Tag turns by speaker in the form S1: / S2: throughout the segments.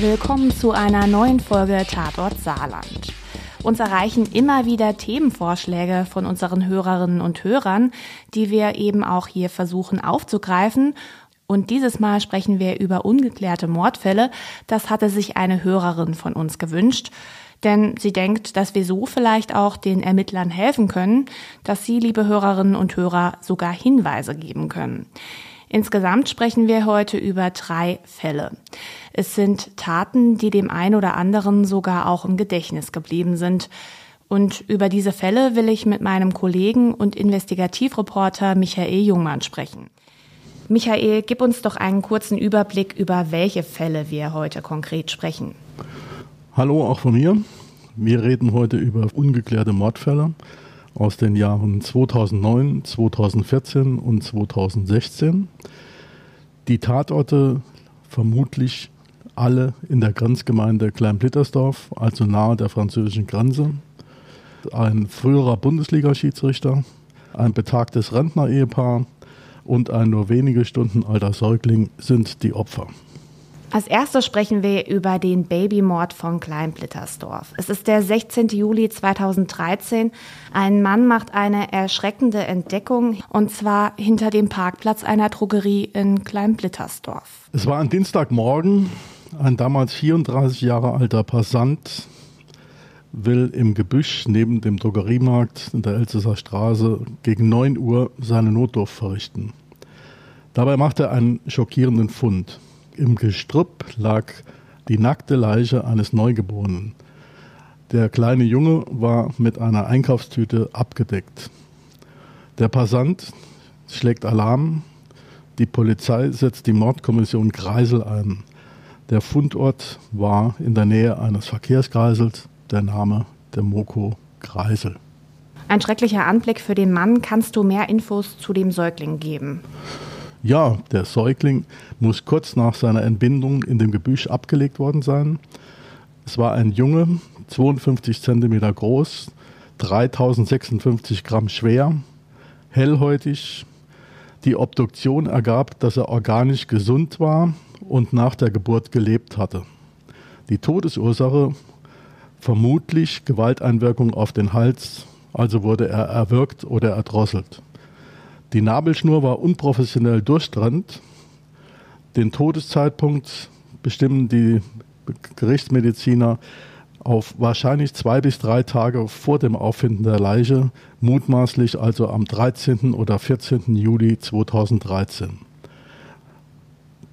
S1: Willkommen zu einer neuen Folge Tatort Saarland. Uns erreichen immer wieder Themenvorschläge von unseren Hörerinnen und Hörern, die wir eben auch hier versuchen aufzugreifen. Und dieses Mal sprechen wir über ungeklärte Mordfälle. Das hatte sich eine Hörerin von uns gewünscht. Denn sie denkt, dass wir so vielleicht auch den Ermittlern helfen können, dass Sie, liebe Hörerinnen und Hörer, sogar Hinweise geben können. Insgesamt sprechen wir heute über drei Fälle. Es sind Taten, die dem einen oder anderen sogar auch im Gedächtnis geblieben sind. Und über diese Fälle will ich mit meinem Kollegen und Investigativreporter Michael Jungmann sprechen. Michael, gib uns doch einen kurzen Überblick über welche Fälle wir heute konkret sprechen.
S2: Hallo auch von mir. Wir reden heute über ungeklärte Mordfälle aus den Jahren 2009, 2014 und 2016. Die Tatorte vermutlich alle in der Grenzgemeinde Kleinblittersdorf, also nahe der französischen Grenze. Ein früherer Bundesliga-Schiedsrichter, ein betagtes Rentner-Ehepaar und ein nur wenige Stunden alter Säugling sind die Opfer.
S1: Als erstes sprechen wir über den Babymord von Kleinblittersdorf. Es ist der 16. Juli 2013. Ein Mann macht eine erschreckende Entdeckung und zwar hinter dem Parkplatz einer Drogerie in Kleinblittersdorf.
S2: Es war ein Dienstagmorgen. Ein damals 34 Jahre alter Passant will im Gebüsch neben dem Drogeriemarkt in der Elsässer Straße gegen 9 Uhr seine Notdurft verrichten. Dabei macht er einen schockierenden Fund. Im Gestrüpp lag die nackte Leiche eines Neugeborenen. Der kleine Junge war mit einer Einkaufstüte abgedeckt. Der Passant schlägt Alarm. Die Polizei setzt die Mordkommission Kreisel ein. Der Fundort war in der Nähe eines Verkehrskreisels. Der Name der Moko Kreisel.
S1: Ein schrecklicher Anblick für den Mann. Kannst du mehr Infos zu dem Säugling geben?
S2: Ja, der Säugling muss kurz nach seiner Entbindung in dem Gebüsch abgelegt worden sein. Es war ein Junge, 52 Zentimeter groß, 3056 Gramm schwer, hellhäutig. Die Obduktion ergab, dass er organisch gesund war und nach der Geburt gelebt hatte. Die Todesursache vermutlich Gewalteinwirkung auf den Hals, also wurde er erwürgt oder erdrosselt. Die Nabelschnur war unprofessionell durchtrennt. Den Todeszeitpunkt bestimmen die Gerichtsmediziner auf wahrscheinlich zwei bis drei Tage vor dem Auffinden der Leiche, mutmaßlich also am 13. oder 14. Juli 2013.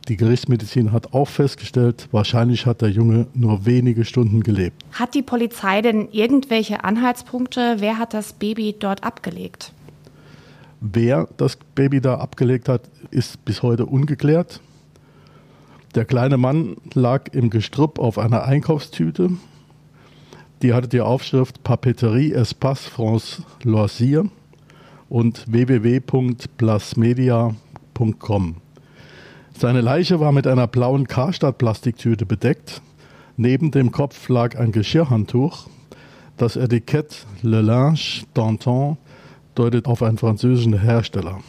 S2: Die Gerichtsmedizin hat auch festgestellt, wahrscheinlich hat der Junge nur wenige Stunden gelebt.
S1: Hat die Polizei denn irgendwelche Anhaltspunkte? Wer hat das Baby dort abgelegt?
S2: Wer das Baby da abgelegt hat, ist bis heute ungeklärt. Der kleine Mann lag im Gestrüpp auf einer Einkaufstüte. Die hatte die Aufschrift Papeterie Espace France Loisir und www.plasmedia.com. Seine Leiche war mit einer blauen Karstadt-Plastiktüte bedeckt. Neben dem Kopf lag ein Geschirrhandtuch. Das Etikett Le Linge d'Anton deutet auf einen französischen Hersteller.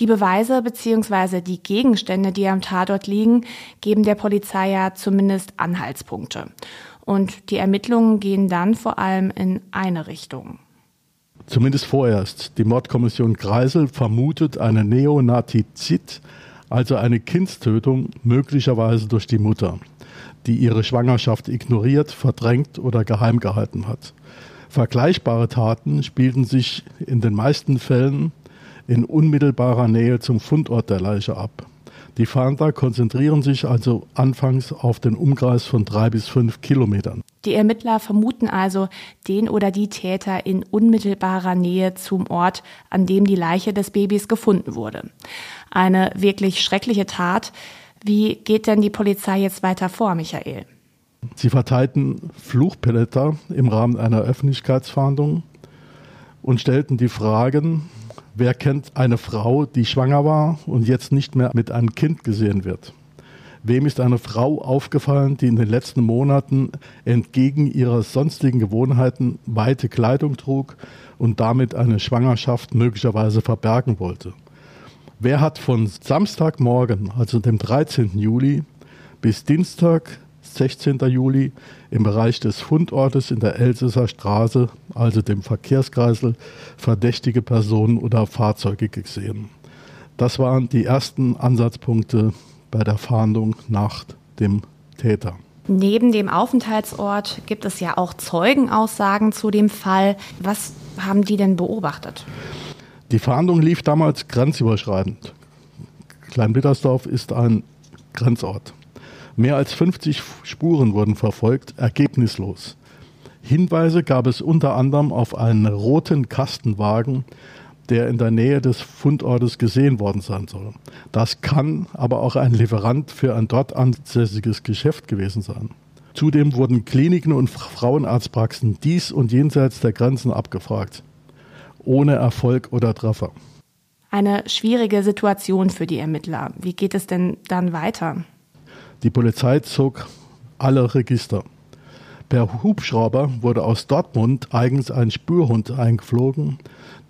S1: Die Beweise bzw. die Gegenstände, die am Tatort liegen, geben der Polizei ja zumindest Anhaltspunkte. Und die Ermittlungen gehen dann vor allem in eine Richtung.
S2: Zumindest vorerst. Die Mordkommission Kreisel vermutet eine Neonatizid, also eine Kindstötung, möglicherweise durch die Mutter, die ihre Schwangerschaft ignoriert, verdrängt oder geheim gehalten hat. Vergleichbare Taten spielten sich in den meisten Fällen in unmittelbarer Nähe zum Fundort der Leiche ab. Die Fahnder konzentrieren sich also anfangs auf den Umkreis von drei bis fünf Kilometern.
S1: Die Ermittler vermuten also den oder die Täter in unmittelbarer Nähe zum Ort, an dem die Leiche des Babys gefunden wurde. Eine wirklich schreckliche Tat. Wie geht denn die Polizei jetzt weiter vor, Michael?
S2: Sie verteilten Fluchpelleter im Rahmen einer Öffentlichkeitsfahndung und stellten die Fragen, wer kennt eine Frau, die schwanger war und jetzt nicht mehr mit einem Kind gesehen wird? Wem ist eine Frau aufgefallen, die in den letzten Monaten entgegen ihrer sonstigen Gewohnheiten weite Kleidung trug und damit eine Schwangerschaft möglicherweise verbergen wollte? Wer hat von Samstagmorgen, also dem 13. Juli, bis Dienstag, 16. Juli, im Bereich des Fundortes in der Elsässer Straße, also dem Verkehrskreisel, verdächtige Personen oder Fahrzeuge gesehen. Das waren die ersten Ansatzpunkte bei der Fahndung nach dem Täter.
S1: Neben dem Aufenthaltsort gibt es ja auch Zeugenaussagen zu dem Fall. Was haben die denn beobachtet?
S2: Die Fahndung lief damals grenzüberschreitend. Kleinbittersdorf ist ein Grenzort. Mehr als 50 Spuren wurden verfolgt, ergebnislos. Hinweise gab es unter anderem auf einen roten Kastenwagen, der in der Nähe des Fundortes gesehen worden sein soll. Das kann aber auch ein Lieferant für ein dort ansässiges Geschäft gewesen sein. Zudem wurden Kliniken und Frauenarztpraxen dies und jenseits der Grenzen abgefragt ohne Erfolg oder Treffer.
S1: Eine schwierige Situation für die Ermittler. Wie geht es denn dann weiter?
S2: Die Polizei zog alle Register. Per Hubschrauber wurde aus Dortmund eigens ein Spürhund eingeflogen.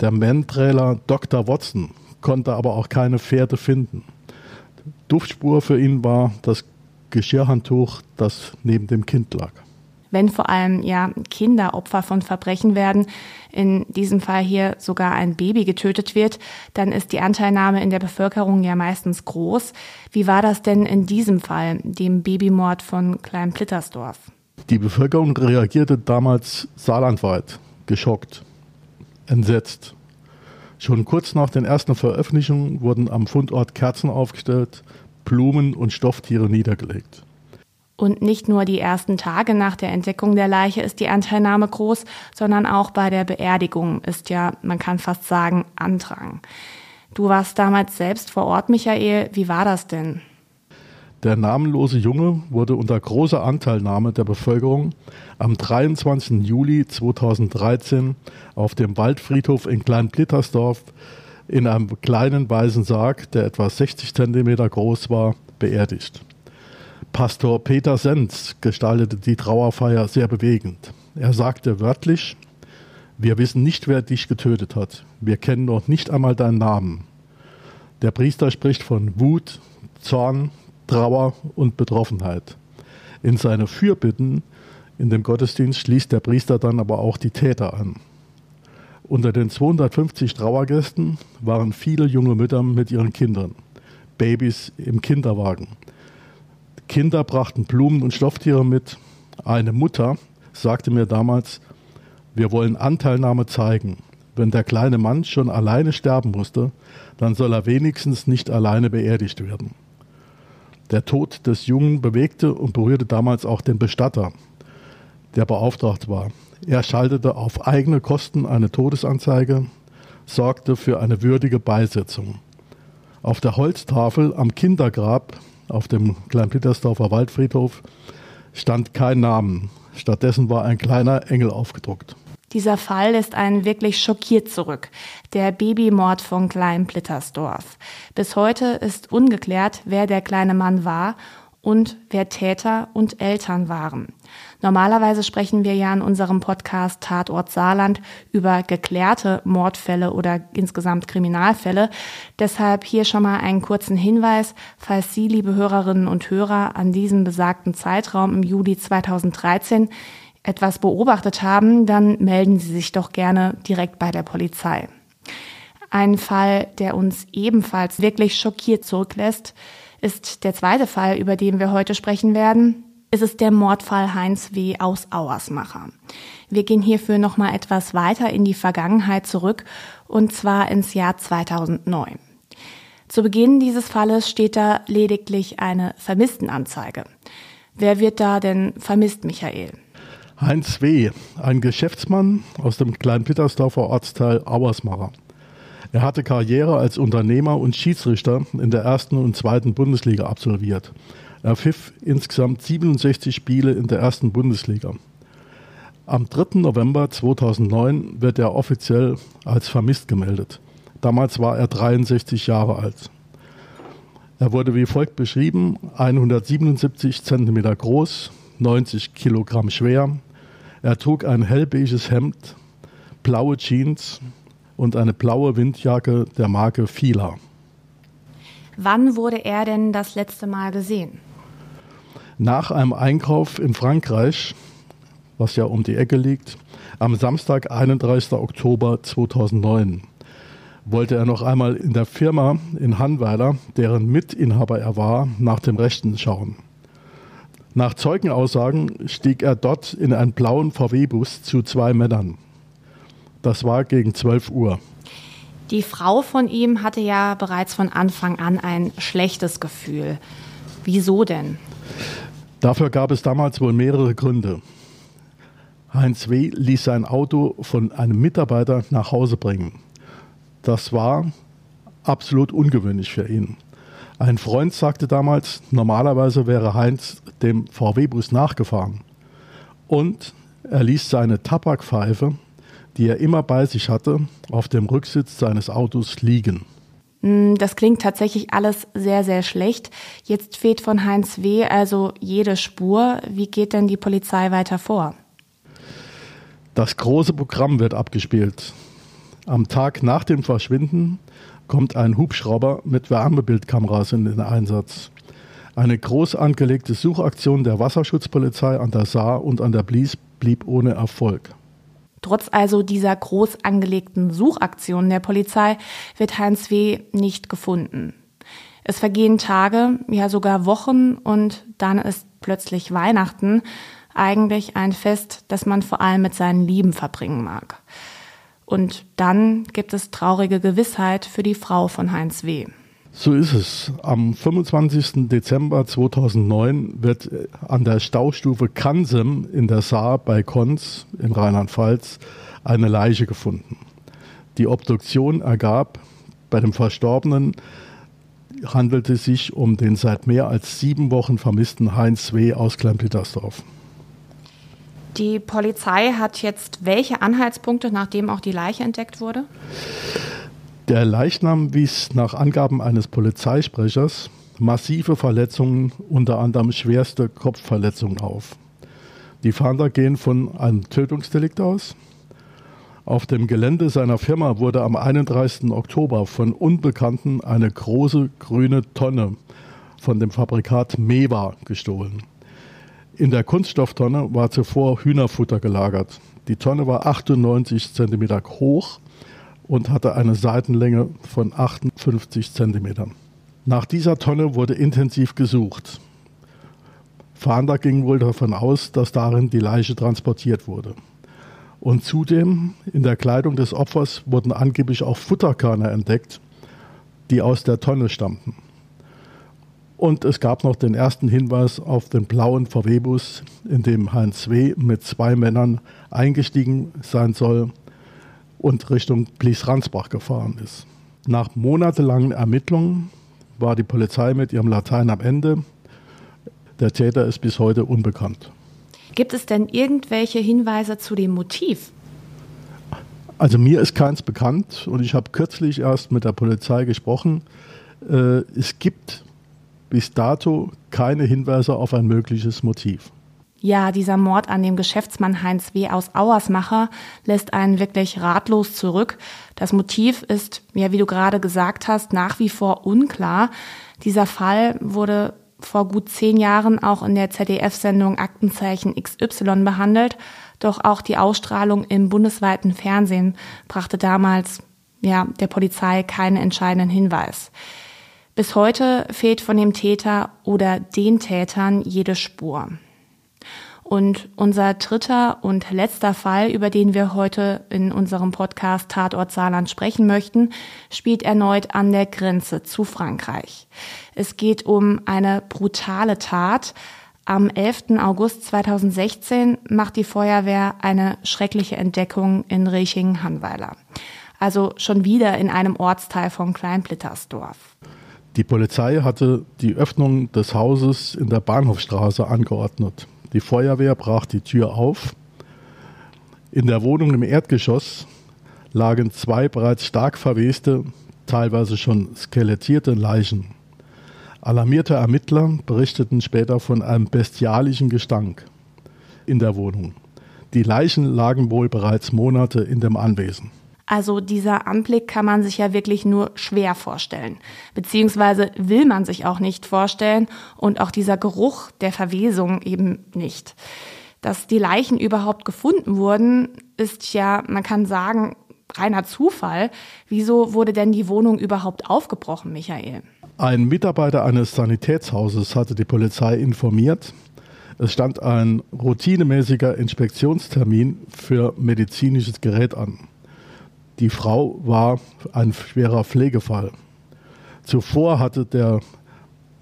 S2: Der Mantrailer Dr. Watson konnte aber auch keine Pferde finden. Duftspur für ihn war das Geschirrhandtuch, das neben dem Kind lag
S1: wenn vor allem ja Kinder Opfer von Verbrechen werden, in diesem Fall hier sogar ein Baby getötet wird, dann ist die Anteilnahme in der Bevölkerung ja meistens groß. Wie war das denn in diesem Fall, dem Babymord von Klein-Plittersdorf?
S2: Die Bevölkerung reagierte damals saarlandweit, geschockt, entsetzt. Schon kurz nach den ersten Veröffentlichungen wurden am Fundort Kerzen aufgestellt, Blumen und Stofftiere niedergelegt.
S1: Und nicht nur die ersten Tage nach der Entdeckung der Leiche ist die Anteilnahme groß, sondern auch bei der Beerdigung ist ja, man kann fast sagen, Andrang. Du warst damals selbst vor Ort, Michael. Wie war das denn?
S2: Der namenlose Junge wurde unter großer Anteilnahme der Bevölkerung am 23. Juli 2013 auf dem Waldfriedhof in Kleinblittersdorf in einem kleinen weißen Sarg, der etwa 60 Zentimeter groß war, beerdigt. Pastor Peter Senz gestaltete die Trauerfeier sehr bewegend. Er sagte wörtlich, wir wissen nicht, wer dich getötet hat. Wir kennen noch nicht einmal deinen Namen. Der Priester spricht von Wut, Zorn, Trauer und Betroffenheit. In seine Fürbitten in dem Gottesdienst schließt der Priester dann aber auch die Täter an. Unter den 250 Trauergästen waren viele junge Mütter mit ihren Kindern, Babys im Kinderwagen. Kinder brachten Blumen und Stofftiere mit. Eine Mutter sagte mir damals, wir wollen Anteilnahme zeigen. Wenn der kleine Mann schon alleine sterben musste, dann soll er wenigstens nicht alleine beerdigt werden. Der Tod des Jungen bewegte und berührte damals auch den Bestatter, der beauftragt war. Er schaltete auf eigene Kosten eine Todesanzeige, sorgte für eine würdige Beisetzung. Auf der Holztafel am Kindergrab auf dem Kleinpittersdorfer Waldfriedhof stand kein Namen. Stattdessen war ein kleiner Engel aufgedruckt.
S1: Dieser Fall lässt einen wirklich schockiert zurück. Der Babymord von Klein-Plittersdorf. Bis heute ist ungeklärt, wer der kleine Mann war und wer Täter und Eltern waren. Normalerweise sprechen wir ja in unserem Podcast Tatort Saarland über geklärte Mordfälle oder insgesamt Kriminalfälle. Deshalb hier schon mal einen kurzen Hinweis, falls Sie, liebe Hörerinnen und Hörer, an diesem besagten Zeitraum im Juli 2013 etwas beobachtet haben, dann melden Sie sich doch gerne direkt bei der Polizei. Ein Fall, der uns ebenfalls wirklich schockiert zurücklässt, ist der zweite Fall, über den wir heute sprechen werden ist es der Mordfall Heinz W. aus Auersmacher. Wir gehen hierfür nochmal etwas weiter in die Vergangenheit zurück und zwar ins Jahr 2009. Zu Beginn dieses Falles steht da lediglich eine Vermisstenanzeige. Wer wird da denn vermisst, Michael?
S2: Heinz W., ein Geschäftsmann aus dem Kleinpittersdorfer Ortsteil Auersmacher. Er hatte Karriere als Unternehmer und Schiedsrichter in der ersten und zweiten Bundesliga absolviert er pfiff insgesamt 67 Spiele in der ersten Bundesliga. Am 3. November 2009 wird er offiziell als vermisst gemeldet. Damals war er 63 Jahre alt. Er wurde wie folgt beschrieben: 177 cm groß, 90 Kilogramm schwer. Er trug ein hellbeiges Hemd, blaue Jeans und eine blaue Windjacke der Marke Fila.
S1: Wann wurde er denn das letzte Mal gesehen?
S2: Nach einem Einkauf in Frankreich, was ja um die Ecke liegt, am Samstag, 31. Oktober 2009, wollte er noch einmal in der Firma in Hanweiler, deren Mitinhaber er war, nach dem Rechten schauen. Nach Zeugenaussagen stieg er dort in einen blauen VW-Bus zu zwei Männern. Das war gegen 12 Uhr.
S1: Die Frau von ihm hatte ja bereits von Anfang an ein schlechtes Gefühl. Wieso denn?
S2: Dafür gab es damals wohl mehrere Gründe. Heinz W. ließ sein Auto von einem Mitarbeiter nach Hause bringen. Das war absolut ungewöhnlich für ihn. Ein Freund sagte damals, normalerweise wäre Heinz dem VW-Bus nachgefahren. Und er ließ seine Tabakpfeife die er immer bei sich hatte, auf dem Rücksitz seines Autos liegen.
S1: Hm, das klingt tatsächlich alles sehr, sehr schlecht. Jetzt fehlt von Heinz W. also jede Spur. Wie geht denn die Polizei weiter vor?
S2: Das große Programm wird abgespielt. Am Tag nach dem Verschwinden kommt ein Hubschrauber mit Wärmebildkameras in den Einsatz. Eine groß angelegte Suchaktion der Wasserschutzpolizei an der Saar und an der Blies blieb ohne Erfolg.
S1: Trotz also dieser groß angelegten Suchaktion der Polizei wird Heinz W. nicht gefunden. Es vergehen Tage, ja sogar Wochen und dann ist plötzlich Weihnachten, eigentlich ein Fest, das man vor allem mit seinen Lieben verbringen mag. Und dann gibt es traurige Gewissheit für die Frau von Heinz W.
S2: So ist es. Am 25. Dezember 2009 wird an der Staustufe Kansem in der Saar bei Konz in Rheinland-Pfalz eine Leiche gefunden. Die Obduktion ergab, bei dem Verstorbenen handelte es sich um den seit mehr als sieben Wochen vermissten Heinz W. aus Kleinpittersdorf.
S1: Die Polizei hat jetzt welche Anhaltspunkte, nachdem auch die Leiche entdeckt wurde?
S2: Der Leichnam wies nach Angaben eines Polizeisprechers massive Verletzungen, unter anderem schwerste Kopfverletzungen auf. Die Fahnder gehen von einem Tötungsdelikt aus. Auf dem Gelände seiner Firma wurde am 31. Oktober von Unbekannten eine große grüne Tonne von dem Fabrikat Mewa gestohlen. In der Kunststofftonne war zuvor Hühnerfutter gelagert. Die Tonne war 98 cm hoch und hatte eine Seitenlänge von 58 Zentimetern. Nach dieser Tonne wurde intensiv gesucht. Fahnder ging wohl davon aus, dass darin die Leiche transportiert wurde. Und zudem in der Kleidung des Opfers wurden angeblich auch Futterkörner entdeckt, die aus der Tonne stammten. Und es gab noch den ersten Hinweis auf den blauen VW-Bus, in dem Heinz W. mit zwei Männern eingestiegen sein soll und Richtung Blies-Ransbach gefahren ist. Nach monatelangen Ermittlungen war die Polizei mit ihrem Latein am Ende. Der Täter ist bis heute unbekannt.
S1: Gibt es denn irgendwelche Hinweise zu dem Motiv?
S2: Also mir ist keins bekannt und ich habe kürzlich erst mit der Polizei gesprochen. Äh, es gibt bis dato keine Hinweise auf ein mögliches Motiv.
S1: Ja, dieser Mord an dem Geschäftsmann Heinz W. aus Auersmacher lässt einen wirklich ratlos zurück. Das Motiv ist, ja, wie du gerade gesagt hast, nach wie vor unklar. Dieser Fall wurde vor gut zehn Jahren auch in der ZDF-Sendung Aktenzeichen XY behandelt. Doch auch die Ausstrahlung im bundesweiten Fernsehen brachte damals, ja, der Polizei keinen entscheidenden Hinweis. Bis heute fehlt von dem Täter oder den Tätern jede Spur. Und unser dritter und letzter Fall, über den wir heute in unserem Podcast Tatort Saarland sprechen möchten, spielt erneut an der Grenze zu Frankreich. Es geht um eine brutale Tat. Am 11. August 2016 macht die Feuerwehr eine schreckliche Entdeckung in Rechingen-Hanweiler. Also schon wieder in einem Ortsteil von Kleinblittersdorf.
S2: Die Polizei hatte die Öffnung des Hauses in der Bahnhofstraße angeordnet. Die Feuerwehr brach die Tür auf. In der Wohnung im Erdgeschoss lagen zwei bereits stark verweste, teilweise schon skelettierte Leichen. Alarmierte Ermittler berichteten später von einem bestialischen Gestank in der Wohnung. Die Leichen lagen wohl bereits Monate in dem Anwesen.
S1: Also dieser Anblick kann man sich ja wirklich nur schwer vorstellen. Beziehungsweise will man sich auch nicht vorstellen und auch dieser Geruch der Verwesung eben nicht. Dass die Leichen überhaupt gefunden wurden, ist ja, man kann sagen, reiner Zufall. Wieso wurde denn die Wohnung überhaupt aufgebrochen, Michael?
S2: Ein Mitarbeiter eines Sanitätshauses hatte die Polizei informiert. Es stand ein routinemäßiger Inspektionstermin für medizinisches Gerät an. Die Frau war ein schwerer Pflegefall. Zuvor hatte der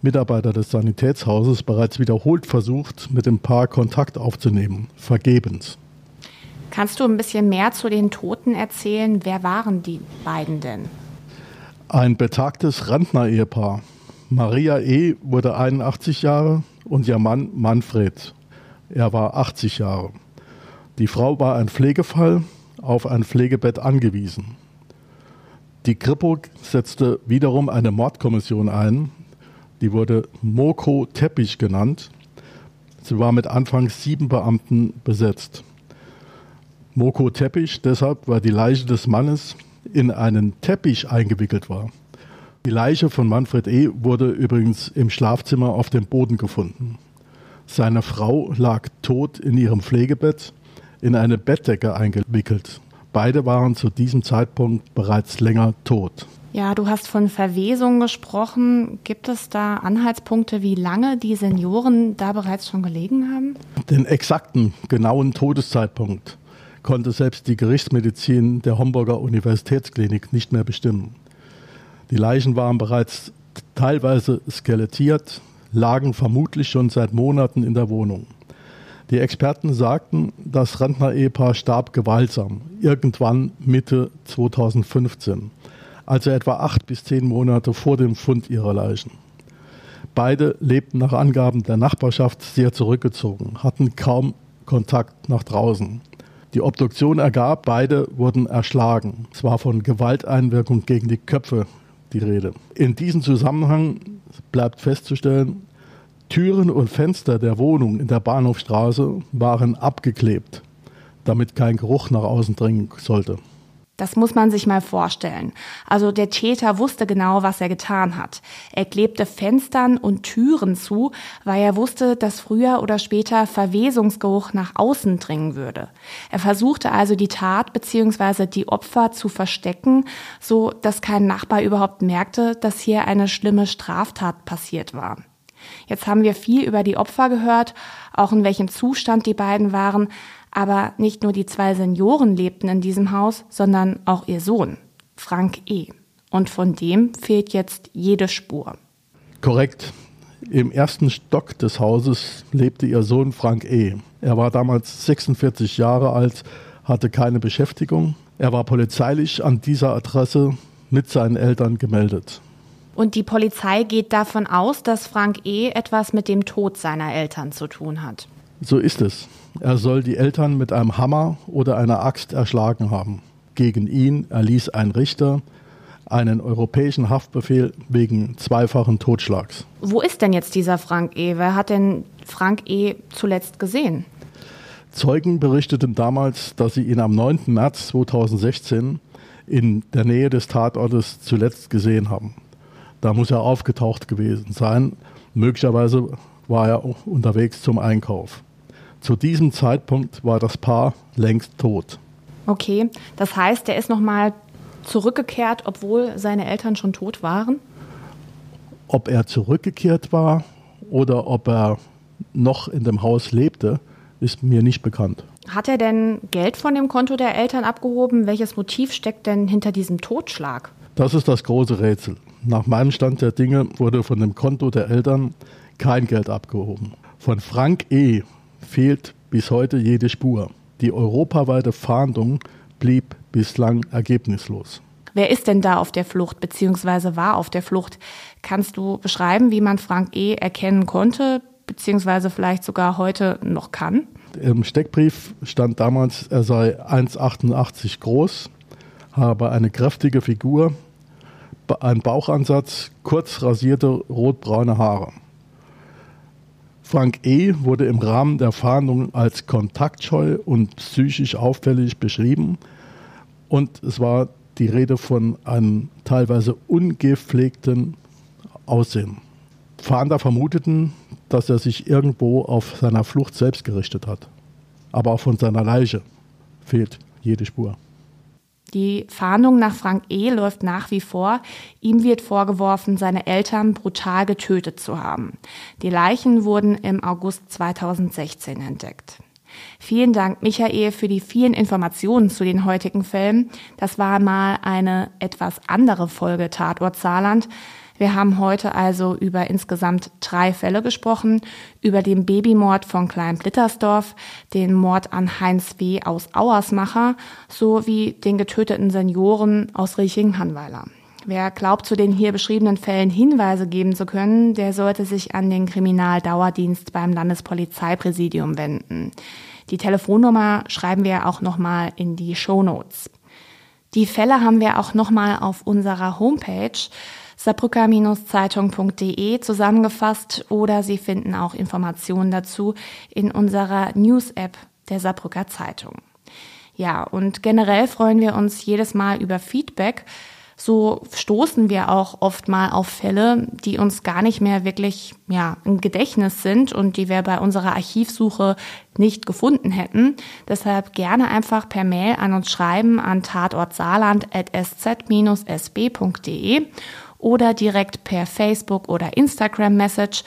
S2: Mitarbeiter des Sanitätshauses bereits wiederholt versucht, mit dem Paar Kontakt aufzunehmen, vergebens.
S1: Kannst du ein bisschen mehr zu den Toten erzählen? Wer waren die beiden denn?
S2: Ein betagtes Rentner-Ehepaar. Maria E. wurde 81 Jahre und ihr Mann Manfred. Er war 80 Jahre. Die Frau war ein Pflegefall, auf ein Pflegebett angewiesen. Die Kripo setzte wiederum eine Mordkommission ein. Die wurde Moko Teppich genannt. Sie war mit anfangs sieben Beamten besetzt. Moko Teppich deshalb, weil die Leiche des Mannes in einen Teppich eingewickelt war. Die Leiche von Manfred E. wurde übrigens im Schlafzimmer auf dem Boden gefunden. Seine Frau lag tot in ihrem Pflegebett in eine Bettdecke eingewickelt. Beide waren zu diesem Zeitpunkt bereits länger tot.
S1: Ja, du hast von Verwesung gesprochen. Gibt es da Anhaltspunkte, wie lange die Senioren da bereits schon gelegen haben?
S2: Den exakten, genauen Todeszeitpunkt konnte selbst die Gerichtsmedizin der Homburger Universitätsklinik nicht mehr bestimmen. Die Leichen waren bereits teilweise skelettiert, lagen vermutlich schon seit Monaten in der Wohnung. Die Experten sagten, das Rentner-Ehepaar starb gewaltsam, irgendwann Mitte 2015, also etwa acht bis zehn Monate vor dem Fund ihrer Leichen. Beide lebten nach Angaben der Nachbarschaft sehr zurückgezogen, hatten kaum Kontakt nach draußen. Die Obduktion ergab, beide wurden erschlagen. Es war von Gewalteinwirkung gegen die Köpfe die Rede. In diesem Zusammenhang bleibt festzustellen, Türen und Fenster der Wohnung in der Bahnhofstraße waren abgeklebt, damit kein Geruch nach außen dringen sollte.
S1: Das muss man sich mal vorstellen. Also der Täter wusste genau, was er getan hat. Er klebte Fenstern und Türen zu, weil er wusste, dass früher oder später Verwesungsgeruch nach außen dringen würde. Er versuchte also die Tat bzw. die Opfer zu verstecken, so dass kein Nachbar überhaupt merkte, dass hier eine schlimme Straftat passiert war. Jetzt haben wir viel über die Opfer gehört, auch in welchem Zustand die beiden waren, aber nicht nur die zwei Senioren lebten in diesem Haus, sondern auch ihr Sohn, Frank E. Und von dem fehlt jetzt jede Spur.
S2: Korrekt. Im ersten Stock des Hauses lebte ihr Sohn Frank E. Er war damals 46 Jahre alt, hatte keine Beschäftigung. Er war polizeilich an dieser Adresse mit seinen Eltern gemeldet.
S1: Und die Polizei geht davon aus, dass Frank E. etwas mit dem Tod seiner Eltern zu tun hat.
S2: So ist es. Er soll die Eltern mit einem Hammer oder einer Axt erschlagen haben. Gegen ihn erließ ein Richter einen europäischen Haftbefehl wegen zweifachen Totschlags.
S1: Wo ist denn jetzt dieser Frank E? Wer hat denn Frank E zuletzt gesehen?
S2: Zeugen berichteten damals, dass sie ihn am 9. März 2016 in der Nähe des Tatortes zuletzt gesehen haben. Da muss er aufgetaucht gewesen sein. Möglicherweise war er unterwegs zum Einkauf. Zu diesem Zeitpunkt war das Paar längst tot.
S1: Okay, das heißt, er ist nochmal zurückgekehrt, obwohl seine Eltern schon tot waren?
S2: Ob er zurückgekehrt war oder ob er noch in dem Haus lebte, ist mir nicht bekannt.
S1: Hat er denn Geld von dem Konto der Eltern abgehoben? Welches Motiv steckt denn hinter diesem Totschlag?
S2: Das ist das große Rätsel. Nach meinem Stand der Dinge wurde von dem Konto der Eltern kein Geld abgehoben. Von Frank E. fehlt bis heute jede Spur. Die europaweite Fahndung blieb bislang ergebnislos.
S1: Wer ist denn da auf der Flucht bzw. war auf der Flucht? Kannst du beschreiben, wie man Frank E. erkennen konnte bzw. vielleicht sogar heute noch kann?
S2: Im Steckbrief stand damals, er sei 1,88 groß, habe eine kräftige Figur, ein Bauchansatz, kurz rasierte rotbraune Haare. Frank E. wurde im Rahmen der Fahndung als kontaktscheu und psychisch auffällig beschrieben. Und es war die Rede von einem teilweise ungepflegten Aussehen. Fahnder vermuteten, dass er sich irgendwo auf seiner Flucht selbst gerichtet hat. Aber auch von seiner Leiche fehlt jede Spur.
S1: Die Fahndung nach Frank E. läuft nach wie vor. Ihm wird vorgeworfen, seine Eltern brutal getötet zu haben. Die Leichen wurden im August 2016 entdeckt. Vielen Dank, Michael, für die vielen Informationen zu den heutigen Fällen. Das war mal eine etwas andere Folge Tatort Saarland. Wir haben heute also über insgesamt drei Fälle gesprochen, über den Babymord von Klein-Blittersdorf, den Mord an Heinz W. aus Auersmacher sowie den getöteten Senioren aus Rieching-Hanweiler. Wer glaubt, zu den hier beschriebenen Fällen Hinweise geben zu können, der sollte sich an den Kriminaldauerdienst beim Landespolizeipräsidium wenden. Die Telefonnummer schreiben wir auch nochmal in die Show Notes. Die Fälle haben wir auch nochmal auf unserer Homepage saarbrücker-zeitung.de zusammengefasst oder Sie finden auch Informationen dazu in unserer News-App der Saarbrücker Zeitung. Ja, und generell freuen wir uns jedes Mal über Feedback so stoßen wir auch oft mal auf Fälle, die uns gar nicht mehr wirklich ja, im Gedächtnis sind und die wir bei unserer Archivsuche nicht gefunden hätten. Deshalb gerne einfach per Mail an uns schreiben an tatortsaarland.sz-sb.de oder direkt per Facebook oder Instagram Message.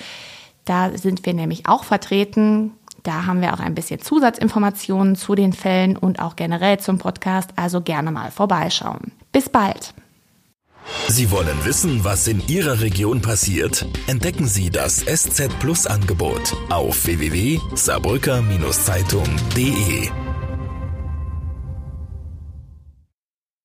S1: Da sind wir nämlich auch vertreten. Da haben wir auch ein bisschen Zusatzinformationen zu den Fällen und auch generell zum Podcast, also gerne mal vorbeischauen. Bis bald!
S3: Sie wollen wissen, was in Ihrer Region passiert? Entdecken Sie das SZ Plus Angebot auf www.saarbrücker-zeitung.de.